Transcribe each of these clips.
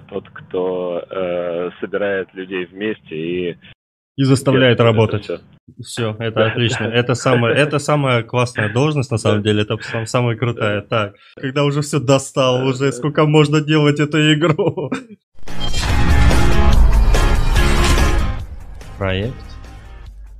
тот, кто э, собирает людей вместе и и заставляет работать. Все. все, это отлично. Это самая, это самая классная должность, на самом деле. Это самая крутая. Так, когда уже все достал, уже сколько можно делать эту игру. Проект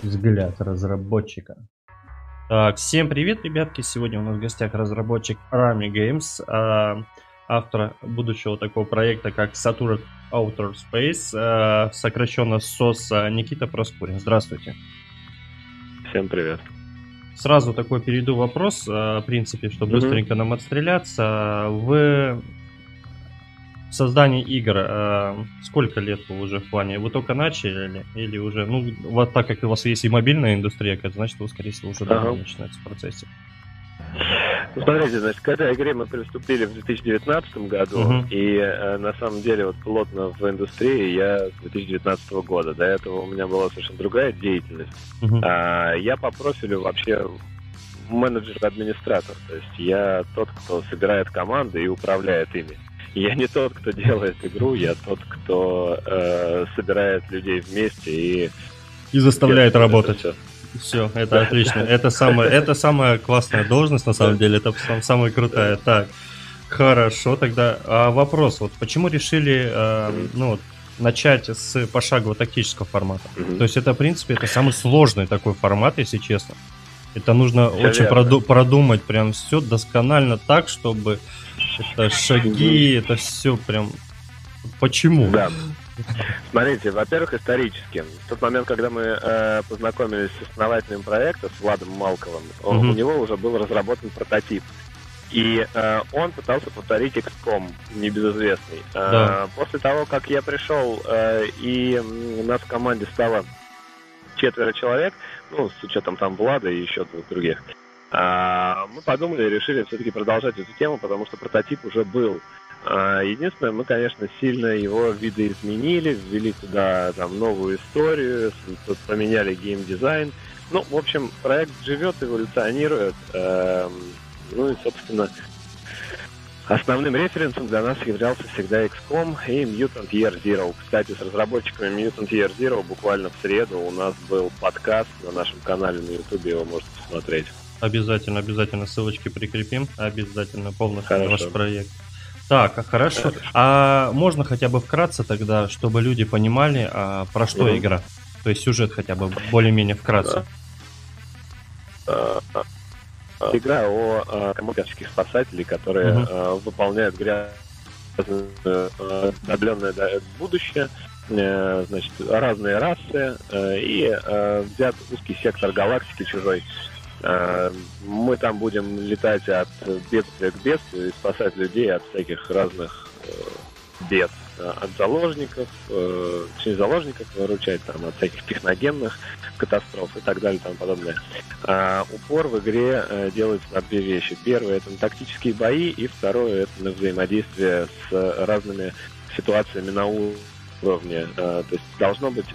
«Взгляд разработчика». Так, всем привет, ребятки. Сегодня у нас в гостях разработчик Rami Games. Автора будущего такого проекта, как Saturn Outer Space, э, сокращенно СОС Никита Проскурин. Здравствуйте. Всем привет. Сразу такой перейду вопрос, э, в принципе, чтобы mm-hmm. быстренько нам отстреляться. Вы в создании игр э, сколько лет вы уже в плане? Вы только начали или уже, ну, вот так как у вас есть и мобильная индустрия, значит, вы, скорее всего, уже ага. давно начинаете в процессе. Ну, смотрите, значит, к этой игре мы приступили в 2019 году, uh-huh. и э, на самом деле вот плотно в индустрии я с 2019 года. До этого у меня была совершенно другая деятельность. Uh-huh. А, я по профилю вообще менеджер-администратор, то есть я тот, кто собирает команды и управляет ими. Я не тот, кто делает игру, я тот, кто э, собирает людей вместе и и заставляет работать. Все. Все, это отлично. Это самая, это самая классная должность, на самом деле. Это самая крутая. Так, хорошо, тогда а вопрос. Вот почему решили, э, ну, начать с пошагового тактического формата? То есть это, в принципе, это самый сложный такой формат, если честно. Это нужно все очень проду- продумать прям все досконально так, чтобы это шаги, это все прям... Почему? Да. Смотрите, во-первых, исторически. В тот момент, когда мы э, познакомились с основателем проекта, с Владом Малковым, mm-hmm. у него уже был разработан прототип. И э, он пытался повторить XCOM, небезызвестный. Э, да. После того, как я пришел, э, и у нас в команде стало четверо человек, ну, с учетом там Влада и еще двух других, э, мы подумали и решили все-таки продолжать эту тему, потому что прототип уже был. А, единственное, мы, конечно, сильно его видоизменили, ввели туда там новую историю, поменяли геймдизайн. Ну, в общем, проект живет, эволюционирует. Эм, ну и, собственно, основным референсом для нас являлся всегда XCOM и Mutant Year Zero. Кстати, с разработчиками Mutant Year Zero буквально в среду у нас был подкаст на нашем канале на YouTube, его можете посмотреть. Обязательно, обязательно ссылочки прикрепим. Обязательно полностью Хорошо. ваш проект. Так, а хорошо. А можно хотя бы вкратце тогда, чтобы люди понимали, а, про что mm игра? То есть сюжет хотя бы более-менее вкратце. Игра о а, коммерческих спасателей, которые mm выполняют грязное отдаленное будущее, э, значит, разные расы, э, и взят узкий сектор галактики чужой Э, мы там будем летать от бедствия к бедствию и спасать людей от всяких разных э, бед. Э, от заложников, точнее заложников выручать там, от всяких техногенных катастроф и так далее и тому подобное. Упор в игре делается на две вещи. Первое это на тактические бои, и второе это на взаимодействие с разными ситуациями на уровне. То есть должно быть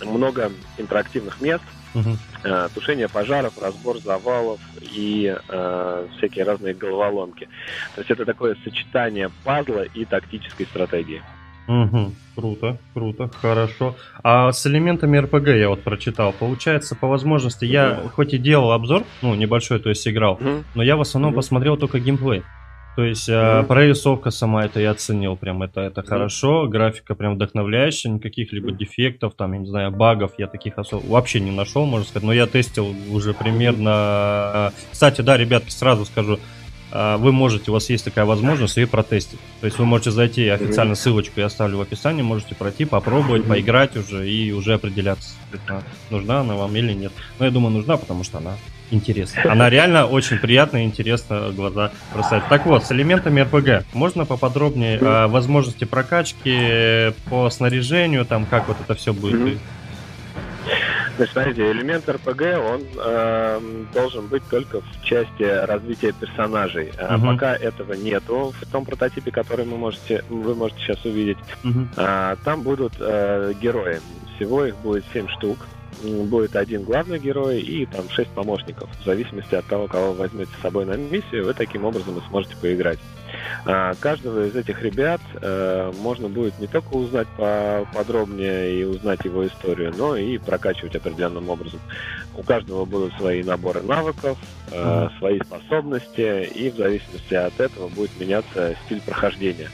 много интерактивных мест, Угу. Э, тушение пожаров, разбор завалов и э, всякие разные головоломки. То есть это такое сочетание пазла и тактической стратегии. Угу. Круто, круто, хорошо. А с элементами РПГ я вот прочитал. Получается, по возможности, я хоть и делал обзор, ну, небольшой, то есть играл, угу. но я в основном угу. посмотрел только геймплей. То есть mm-hmm. прорисовка сама это я оценил, прям это, это mm-hmm. хорошо, графика прям вдохновляющая, никаких либо дефектов, там, я не знаю, багов я таких особо вообще не нашел, можно сказать, но я тестил уже примерно... Кстати, да, ребятки, сразу скажу, а, вы можете, у вас есть такая возможность ее протестить. То есть вы можете зайти, официально ссылочку я оставлю в описании, можете пройти, попробовать, поиграть уже и уже определяться, нужна она вам или нет. Но я думаю, нужна, потому что она интересна. Она реально очень приятная и интересно глаза бросает. Так вот, с элементами RPG можно поподробнее о возможности прокачки по снаряжению, там как вот это все будет Значит, смотрите, элемент РПГ, он э, должен быть только в части развития персонажей. Uh-huh. Пока этого нету в том прототипе, который вы можете, вы можете сейчас увидеть. Uh-huh. А, там будут э, герои. Всего их будет 7 штук. Будет один главный герой и там 6 помощников. В зависимости от того, кого вы возьмете с собой на миссию, вы таким образом и сможете поиграть. А, каждого из этих ребят э, можно будет не только узнать подробнее и узнать его историю, но и прокачивать определенным образом. У каждого будут свои наборы навыков, э, свои способности, и в зависимости от этого будет меняться стиль прохождения.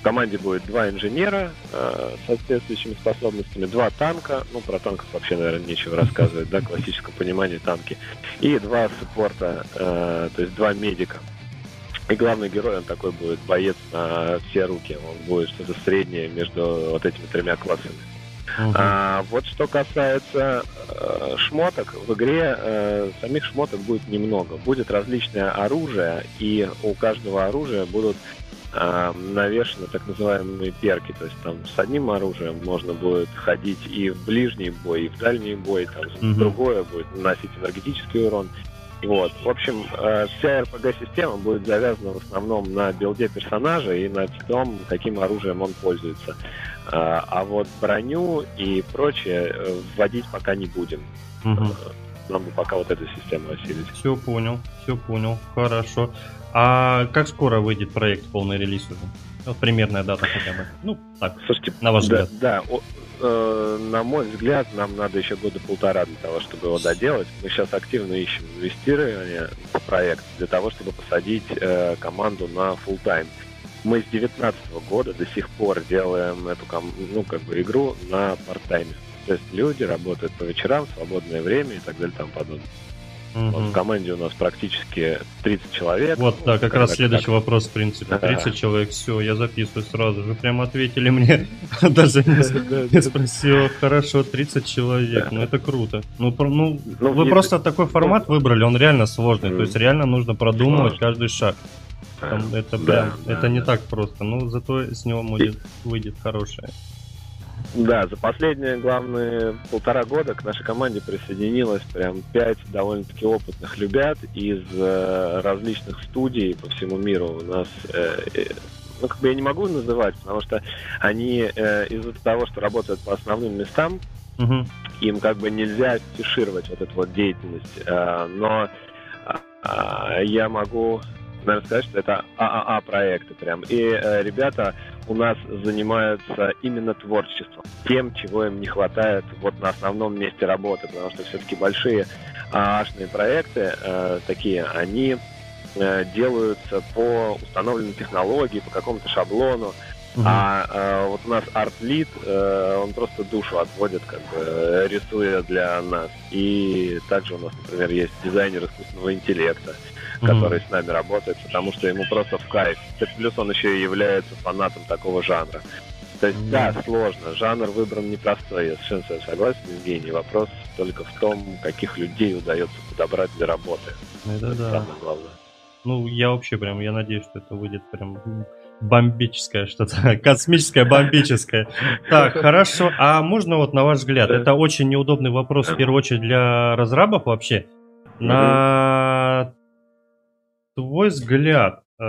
В команде будет два инженера э, с соответствующими способностями, два танка, ну про танков вообще, наверное, нечего рассказывать, да, классическом понимании танки, и два саппорта, э, то есть два медика. И главный герой, он такой будет боец на все руки. Он будет что-то среднее между вот этими тремя классами. Uh-huh. А, вот что касается э, шмоток, в игре э, самих шмоток будет немного. Будет различное оружие, и у каждого оружия будут э, навешаны так называемые перки. То есть там с одним оружием можно будет ходить и в ближний бой, и в дальний бой, там uh-huh. другое будет наносить энергетический урон. Вот. В общем, э, вся RPG-система будет завязана в основном на билде персонажа и на том, каким оружием он пользуется. Э, а вот броню и прочее э, вводить пока не будем. Угу. Нам бы пока вот эту систему осилить. Все понял, все понял, хорошо. А как скоро выйдет проект полный релиз уже? Вот примерная дата хотя бы. Ну, так, Слушайте, на ваш да, взгляд. Да, э, на мой взгляд, нам надо еще года полтора для того, чтобы его доделать. Мы сейчас активно ищем инвестирование в проект для того, чтобы посадить э, команду на full тайм Мы с 2019 года до сих пор делаем эту ну, как бы игру на парт-тайме. То есть люди работают по вечерам, свободное время и так далее и тому подобное. Угу. Вот в команде у нас практически 30 человек. Вот, да, как раз следующий так. вопрос, в принципе. 30 да. человек, все, я записываю сразу же. Прям ответили мне, даже не спросил. Хорошо, 30 человек, ну это круто. Ну, ну, ну вы просто такой формат выбрали, он реально сложный. То есть реально нужно продумывать каждый шаг. это прям, это не так просто. Ну, зато с него будет, выйдет хорошее. Да, за последние главные полтора года к нашей команде присоединилось прям пять довольно-таки опытных ребят из э, различных студий по всему миру. У нас, э, э, ну, как бы я не могу называть, потому что они э, из-за того, что работают по основным местам, угу. им как бы нельзя афишировать вот эту вот деятельность. Э, но э, я могу наверное, сказать, что это ААА проекты прям. И э, ребята у нас занимаются именно творчеством, тем, чего им не хватает вот на основном месте работы, потому что все-таки большие ААшные проекты э, такие, они э, делаются по установленной технологии, по какому-то шаблону, Uh-huh. А э, вот у нас арт-лид, э, он просто душу отводит, как бы рисуя для нас. И также у нас, например, есть дизайнер искусственного интеллекта который с нами работает, потому что ему просто в кайф. Плюс он еще и является фанатом такого жанра. То есть, да, сложно. Жанр выбран непростой. Я совершенно согласен, Евгений. Вопрос только в том, каких людей удается подобрать для работы. Это, это да. самое главное. Ну, я вообще прям, я надеюсь, что это выйдет прям бомбическое что-то, космическое, бомбическое. Так, хорошо. А можно вот на ваш взгляд, это очень неудобный вопрос в первую очередь для разрабов вообще. На твой взгляд, э,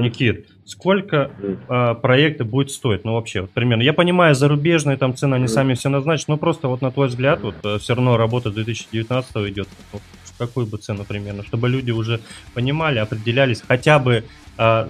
Никит, сколько э, проекты будет стоить? Ну, вообще, вот, примерно. Я понимаю, зарубежные там цены, они сами все назначат, но просто вот на твой взгляд, вот э, все равно работа 2019 идет. Вот, какую бы цену примерно? Чтобы люди уже понимали, определялись хотя бы э,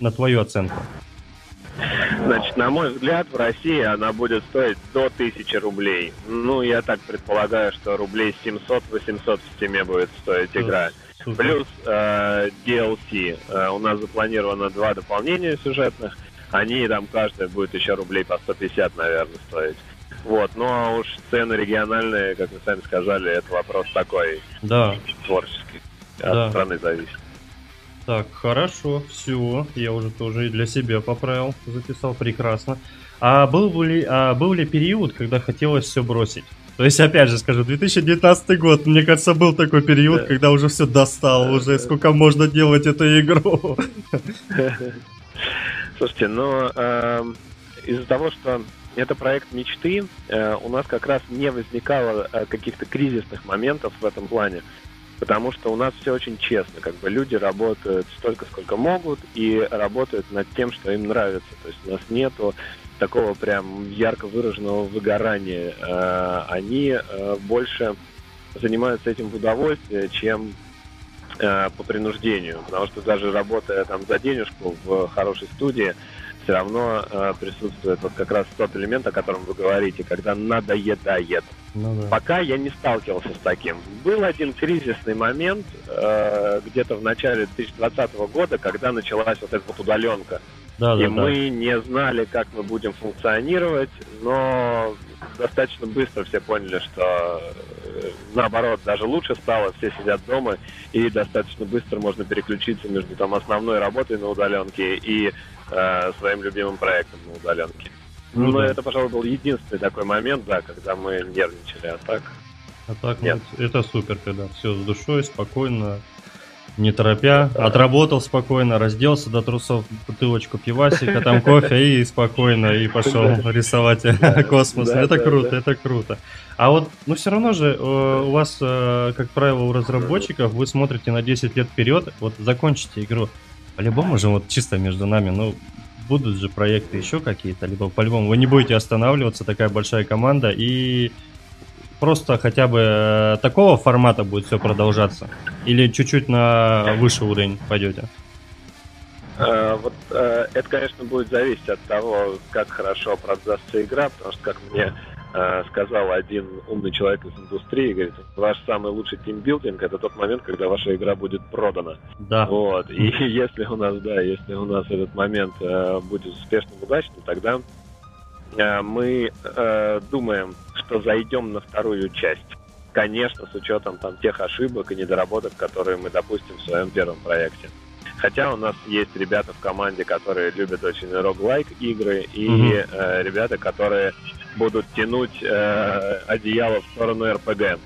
на твою оценку. Значит, на мой взгляд, в России она будет стоить до 1000 рублей. Ну, я так предполагаю, что рублей 700-800 в стиме будет стоить игра. Плюс э, DLC. Э, у нас запланировано два дополнения сюжетных. Они там каждая будет еще рублей по 150, наверное, стоить. Вот, ну а уж цены региональные, как вы сами сказали, это вопрос такой да. творческий. От да. страны зависит. Так, хорошо, все, я уже тоже и для себя поправил, записал прекрасно. А был ли, а был ли период, когда хотелось все бросить? То есть, опять же скажу, 2019 год, мне кажется, был такой период, да. когда уже все достал, уже сколько можно делать эту игру. Слушайте, ну, э, из-за того, что это проект мечты, э, у нас как раз не возникало э, каких-то кризисных моментов в этом плане, потому что у нас все очень честно, как бы люди работают столько, сколько могут, и работают над тем, что им нравится. То есть у нас нету такого прям ярко выраженного выгорания. Э, они э, больше занимаются этим в удовольствие, чем э, по принуждению, потому что даже работая там за денежку в хорошей студии, все равно э, присутствует вот как раз тот элемент, о котором вы говорите, когда надоедает. Ну, да. Пока я не сталкивался с таким. Был один кризисный момент э, где-то в начале 2020 года, когда началась вот эта вот удаленка. Да, и да, мы да. не знали, как мы будем функционировать, но достаточно быстро все поняли, что э, наоборот, даже лучше стало, все сидят дома, и достаточно быстро можно переключиться между там основной работой на удаленке и э, своим любимым проектом на удаленке. Ну, Но да. это, пожалуй, был единственный такой момент, да, когда мы нервничали, а так... А так, Нет. Ну, это супер, когда все с душой, спокойно, не торопя, отработал спокойно, разделся до трусов, бутылочку пивасика, там кофе и спокойно, и пошел рисовать космос. Это круто, это круто. А вот, ну все равно же э, у вас, э, как правило, у разработчиков, вы смотрите на 10 лет вперед, вот закончите игру. По-любому же, вот чисто между нами, ну, будут же проекты еще какие-то, либо по-любому вы не будете останавливаться, такая большая команда, и просто хотя бы э, такого формата будет все продолжаться? Или чуть-чуть на высший уровень пойдете? Uh, вот uh, это, конечно, будет зависеть от того, как хорошо продастся игра, потому что, как мне сказал один умный человек из индустрии, говорит, ваш самый лучший тимбилдинг это тот момент, когда ваша игра будет продана. Да. Вот. И если у нас, да, если у нас этот момент будет успешным, удачным, тогда мы думаем, что зайдем на вторую часть. Конечно, с учетом там тех ошибок и недоработок, которые мы допустим в своем первом проекте. Хотя у нас есть ребята в команде, которые любят очень роглайк игры, и mm-hmm. э, ребята, которые будут тянуть э, одеяло в сторону РПГ. Это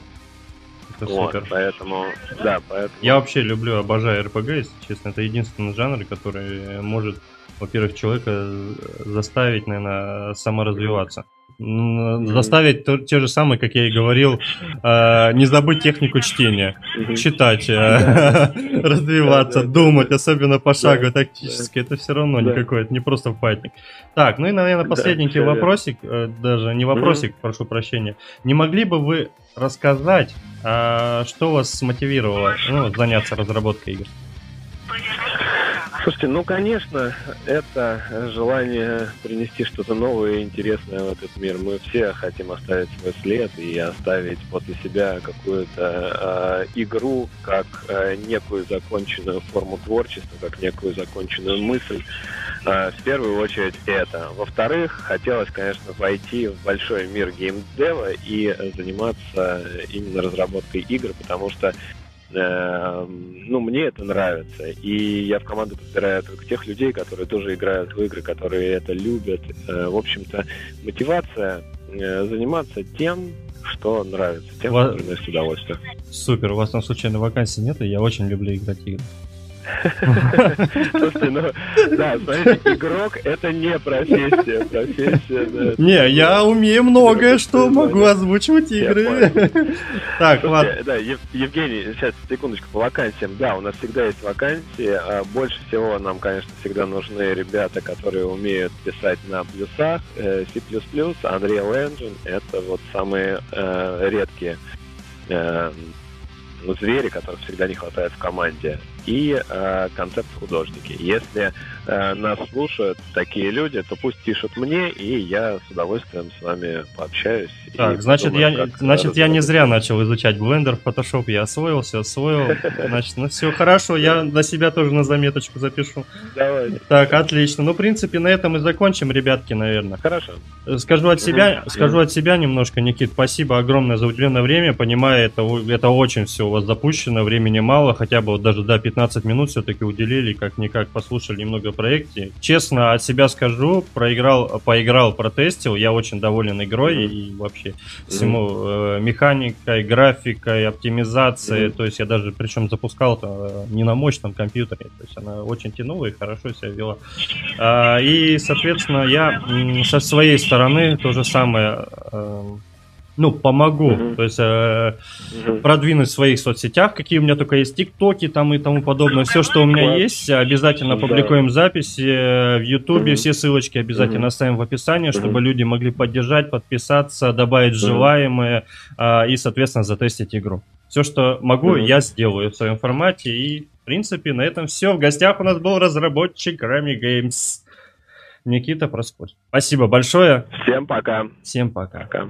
вот, супер. Поэтому, да, поэтому... Я вообще люблю, обожаю РПГ, если честно. Это единственный жанр, который может, во-первых, человека заставить, наверное, саморазвиваться заставить то, те же самые, как я и говорил, э, не забыть технику чтения, читать, э, развиваться, думать, особенно пошагово, тактически. Это все равно никакой, это не просто файтинг. Так, ну и, наверное, последний вопросик, э, даже не вопросик, прошу прощения. Не могли бы вы рассказать, э, что вас смотивировало ну, заняться разработкой игр? Слушайте, ну, конечно, это желание принести что-то новое и интересное в этот мир. Мы все хотим оставить свой след и оставить после себя какую-то э, игру как э, некую законченную форму творчества, как некую законченную мысль. Э, в первую очередь это. Во-вторых, хотелось, конечно, войти в большой мир геймдева и заниматься именно разработкой игр, потому что ну, мне это нравится. И я в команду подбираю только тех людей, которые тоже играют в игры, которые это любят. Э, в общем-то, мотивация э, заниматься тем, что нравится, тем, что приносит удовольствие. Супер, у вас там случайно вакансий нет, и я очень люблю играть игры. Слушай, ну, да, смотрите, игрок это не профессия. Профессия, да. Не, я умею многое, что могу озвучивать игры. Так, ладно. Да, Евгений, сейчас, секундочку, по вакансиям. Да, у нас всегда есть вакансии. А больше всего нам, конечно, всегда нужны ребята, которые умеют писать на плюсах. Э, C++, Unreal Engine — это вот самые э, редкие э, звери, которых всегда не хватает в команде и э, концепт-художники. Если э, нас слушают такие люди, то пусть пишут мне, и я с удовольствием с вами пообщаюсь. Так, значит, думаю, я, значит я не зря начал изучать Blender, Photoshop, я освоился, освоил. Значит, ну все хорошо, я на себя тоже на заметочку запишу. Давай. Так, отлично. Ну, в принципе, на этом и закончим, ребятки, наверное. Хорошо. Скажу от себя, mm-hmm. скажу от себя немножко, Никит, спасибо огромное за уделенное время. Понимаю, это, это очень все у вас запущено, времени мало, хотя бы вот даже до 15 15 минут все-таки уделили, как-никак послушали немного о проекте. Честно, от себя скажу, проиграл, поиграл, протестил, я очень доволен игрой mm-hmm. и вообще mm-hmm. всему э, механикой, графикой, оптимизацией. Mm-hmm. То есть я даже, причем запускал это не на мощном компьютере, то есть она очень тянула и хорошо себя вела. А, и, соответственно, я со своей стороны то же самое э, ну, помогу, mm-hmm. то есть э, mm-hmm. продвинуть в своих соцсетях, какие у меня только есть, тиктоки там и тому подобное, все, что у меня есть, обязательно mm-hmm. публикуем записи э, в ютубе, mm-hmm. все ссылочки обязательно mm-hmm. оставим в описании, чтобы mm-hmm. люди могли поддержать, подписаться, добавить mm-hmm. желаемое э, и, соответственно, затестить игру. Все, что могу, mm-hmm. я сделаю в своем формате. И, в принципе, на этом все. В гостях у нас был разработчик Rami Games. Никита Проскурь. Спасибо большое. Всем пока. Всем пока. Пока.